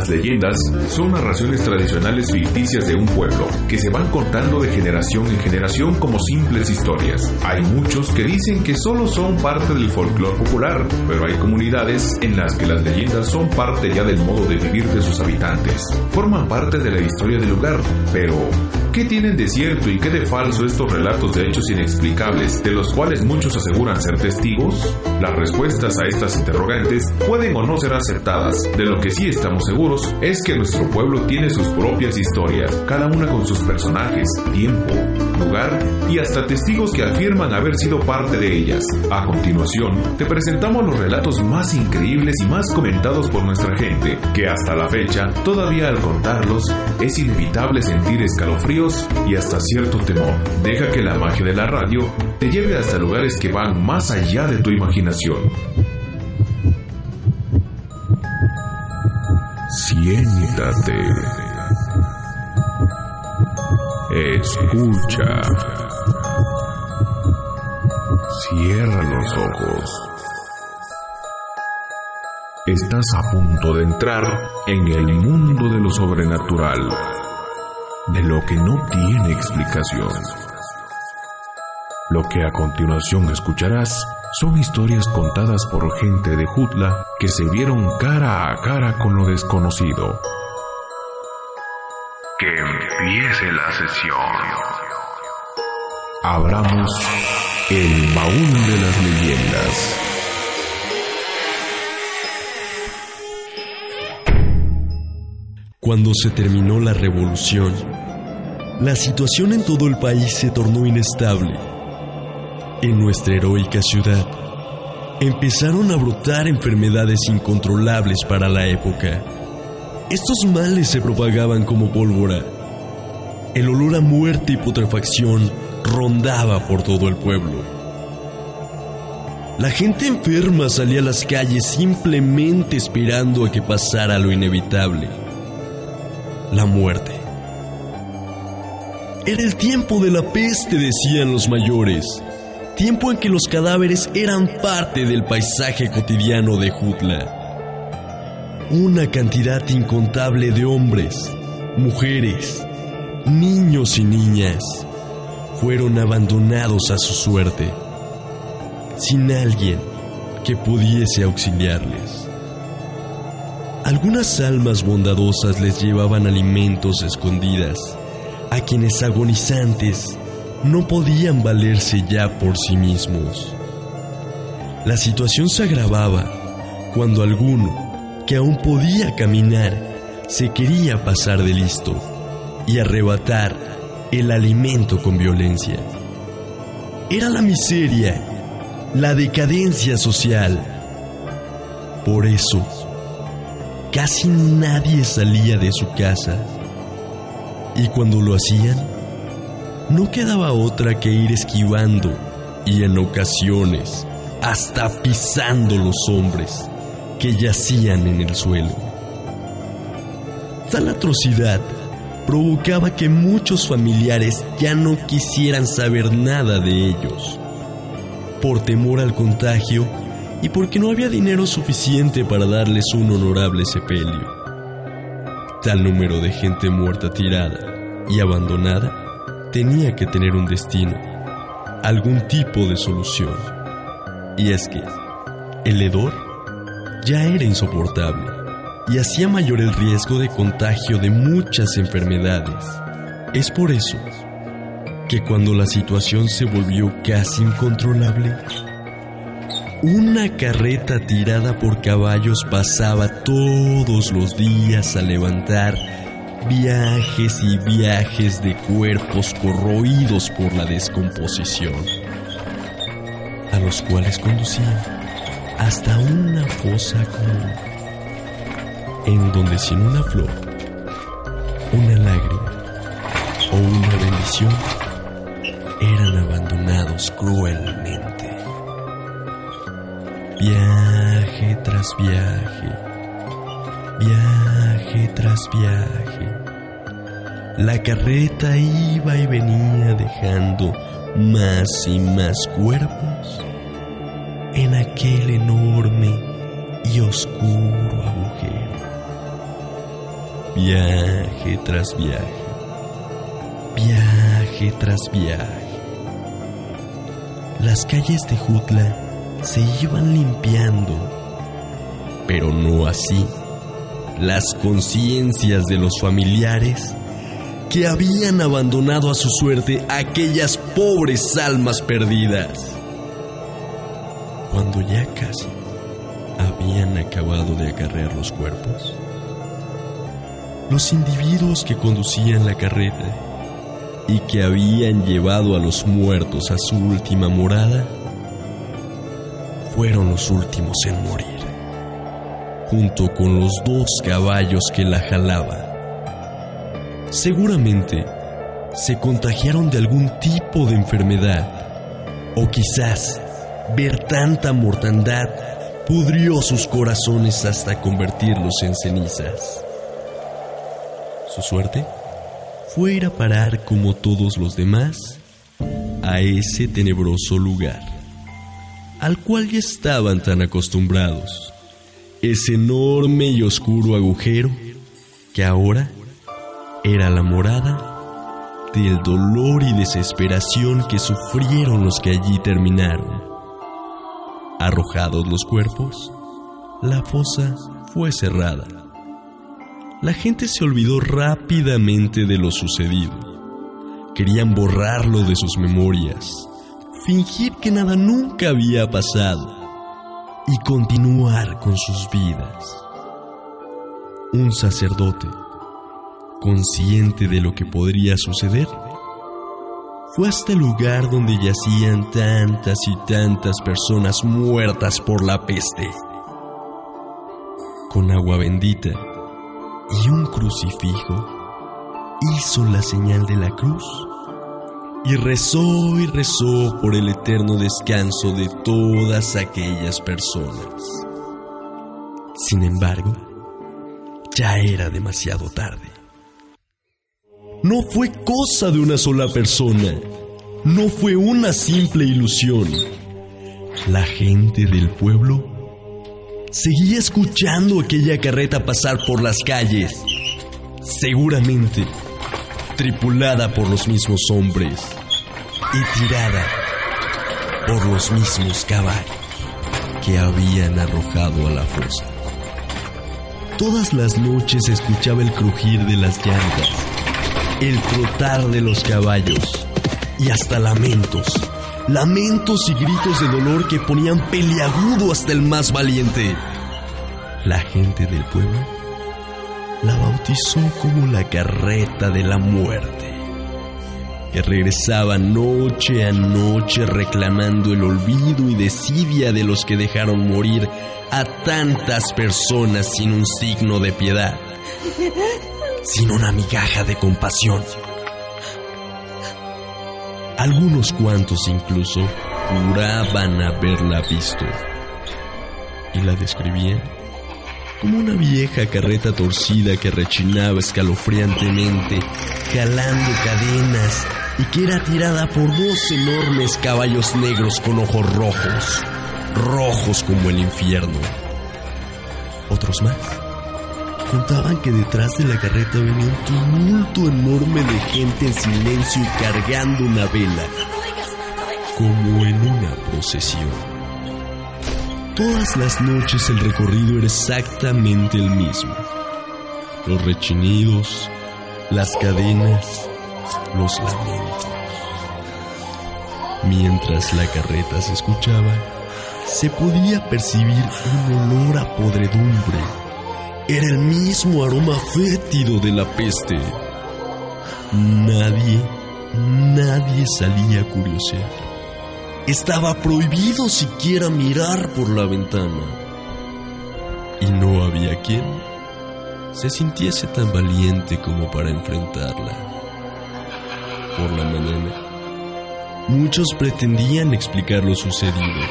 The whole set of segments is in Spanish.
Las leyendas son narraciones tradicionales ficticias de un pueblo que se van contando de generación en generación como simples historias. Hay muchos que dicen que solo son parte del folclore popular, pero hay comunidades en las que las leyendas son parte ya del modo de vivir de sus habitantes. Forman parte de la historia del lugar, pero ¿Qué tienen de cierto y qué de falso estos relatos de hechos inexplicables, de los cuales muchos aseguran ser testigos? Las respuestas a estas interrogantes pueden o no ser aceptadas. De lo que sí estamos seguros es que nuestro pueblo tiene sus propias historias, cada una con sus personajes, tiempo, lugar y hasta testigos que afirman haber sido parte de ellas. A continuación, te presentamos los relatos más increíbles y más comentados por nuestra gente, que hasta la fecha, todavía al contarlos, es inevitable sentir escalofrío y hasta cierto temor. Deja que la magia de la radio te lleve hasta lugares que van más allá de tu imaginación. Siéntate. Escucha. Cierra los ojos. Estás a punto de entrar en el mundo de lo sobrenatural de lo que no tiene explicación. Lo que a continuación escucharás son historias contadas por gente de Jutla que se vieron cara a cara con lo desconocido. Que empiece la sesión. Abramos el baúl de las leyendas. Cuando se terminó la revolución, la situación en todo el país se tornó inestable. En nuestra heroica ciudad, empezaron a brotar enfermedades incontrolables para la época. Estos males se propagaban como pólvora. El olor a muerte y putrefacción rondaba por todo el pueblo. La gente enferma salía a las calles simplemente esperando a que pasara lo inevitable la muerte. Era el tiempo de la peste, decían los mayores, tiempo en que los cadáveres eran parte del paisaje cotidiano de Jutla. Una cantidad incontable de hombres, mujeres, niños y niñas fueron abandonados a su suerte, sin alguien que pudiese auxiliarles. Algunas almas bondadosas les llevaban alimentos escondidas a quienes agonizantes no podían valerse ya por sí mismos. La situación se agravaba cuando alguno que aún podía caminar se quería pasar de listo y arrebatar el alimento con violencia. Era la miseria, la decadencia social. Por eso, casi nadie salía de su casa. Y cuando lo hacían, no quedaba otra que ir esquivando y en ocasiones hasta pisando los hombres que yacían en el suelo. Tal atrocidad provocaba que muchos familiares ya no quisieran saber nada de ellos. Por temor al contagio, y porque no había dinero suficiente para darles un honorable sepelio. Tal número de gente muerta tirada y abandonada tenía que tener un destino, algún tipo de solución. Y es que el hedor ya era insoportable y hacía mayor el riesgo de contagio de muchas enfermedades. Es por eso que cuando la situación se volvió casi incontrolable, una carreta tirada por caballos pasaba todos los días a levantar viajes y viajes de cuerpos corroídos por la descomposición, a los cuales conducían hasta una fosa común, en donde sin una flor, una lágrima o una bendición eran abandonados cruelmente. Viaje tras viaje, viaje tras viaje. La carreta iba y venía dejando más y más cuerpos en aquel enorme y oscuro agujero. viaje tras viaje, viaje tras viaje. Las calles de Jutla se iban limpiando, pero no así las conciencias de los familiares que habían abandonado a su suerte aquellas pobres almas perdidas. Cuando ya casi habían acabado de acarrear los cuerpos, los individuos que conducían la carreta y que habían llevado a los muertos a su última morada fueron los últimos en morir, junto con los dos caballos que la jalaban. Seguramente se contagiaron de algún tipo de enfermedad o quizás ver tanta mortandad pudrió sus corazones hasta convertirlos en cenizas. Su suerte fue ir a parar como todos los demás a ese tenebroso lugar, al cual ya estaban tan acostumbrados, ese enorme y oscuro agujero que ahora era la morada del dolor y desesperación que sufrieron los que allí terminaron. Arrojados los cuerpos, la fosa fue cerrada. La gente se olvidó rápidamente de lo sucedido. Querían borrarlo de sus memorias, fingir que nada nunca había pasado y continuar con sus vidas. Un sacerdote consciente de lo que podría suceder, fue hasta el lugar donde yacían tantas y tantas personas muertas por la peste. Con agua bendita y un crucifijo, hizo la señal de la cruz y rezó y rezó por el eterno descanso de todas aquellas personas. Sin embargo, ya era demasiado tarde no fue cosa de una sola persona, no fue una simple ilusión. La gente del pueblo seguía escuchando aquella carreta pasar por las calles, seguramente tripulada por los mismos hombres y tirada por los mismos caballos que habían arrojado a la fosa. Todas las noches escuchaba el crujir de las llantas el trotar de los caballos y hasta lamentos, lamentos y gritos de dolor que ponían peliagudo hasta el más valiente. La gente del pueblo la bautizó como la carreta de la muerte, que regresaba noche a noche reclamando el olvido y desidia de los que dejaron morir a tantas personas sin un signo de piedad sin una migaja de compasión. Algunos cuantos incluso juraban haberla visto y la describían como una vieja carreta torcida que rechinaba escalofriantemente, jalando cadenas y que era tirada por dos enormes caballos negros con ojos rojos, rojos como el infierno. Otros más Contaban que detrás de la carreta venía un tumulto enorme de gente en silencio y cargando una vela, como en una procesión. Todas las noches el recorrido era exactamente el mismo. Los rechinidos, las cadenas, los lamentos. Mientras la carreta se escuchaba, se podía percibir un olor a podredumbre era el mismo aroma fétido de la peste. Nadie, nadie salía a curiosear. Estaba prohibido siquiera mirar por la ventana. Y no había quien se sintiese tan valiente como para enfrentarla. Por la mañana, muchos pretendían explicar lo sucedido,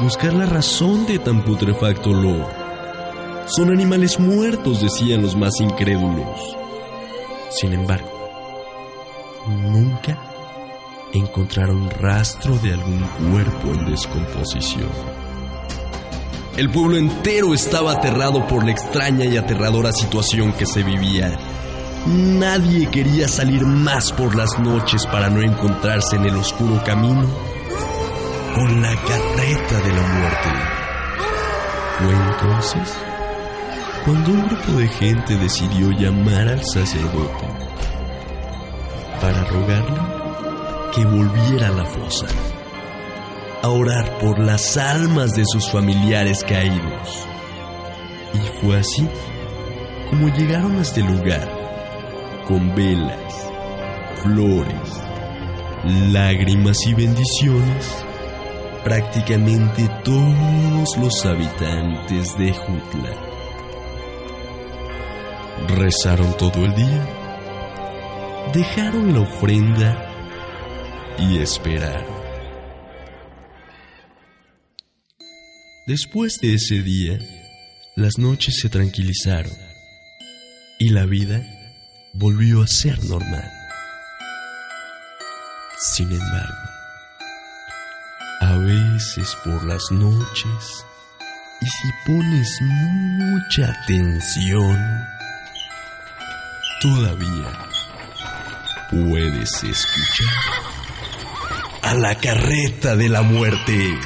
buscar la razón de tan putrefacto olor son animales muertos, decían los más incrédulos. Sin embargo, nunca encontraron rastro de algún cuerpo en descomposición. El pueblo entero estaba aterrado por la extraña y aterradora situación que se vivía. Nadie quería salir más por las noches para no encontrarse en el oscuro camino con la carreta de la muerte. Fue entonces cuando un grupo de gente decidió llamar al sacerdote para rogarle que volviera a la fosa, a orar por las almas de sus familiares caídos. Y fue así como llegaron a este lugar, con velas, flores, lágrimas y bendiciones, prácticamente todos los habitantes de Jutla. Rezaron todo el día, dejaron la ofrenda y esperaron. Después de ese día, las noches se tranquilizaron y la vida volvió a ser normal. Sin embargo, a veces por las noches, y si pones mucha atención, todavía puedes escuchar a la carreta de la muerte.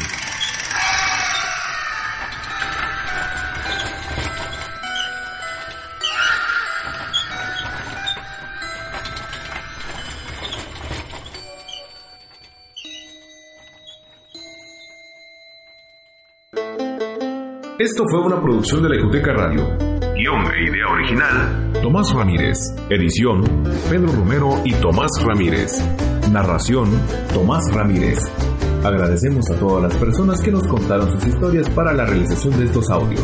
Esto fue una producción de la Ecuteca Radio. Guión e idea original, Tomás Ramírez. Edición, Pedro Romero y Tomás Ramírez. Narración, Tomás Ramírez. Agradecemos a todas las personas que nos contaron sus historias para la realización de estos audios.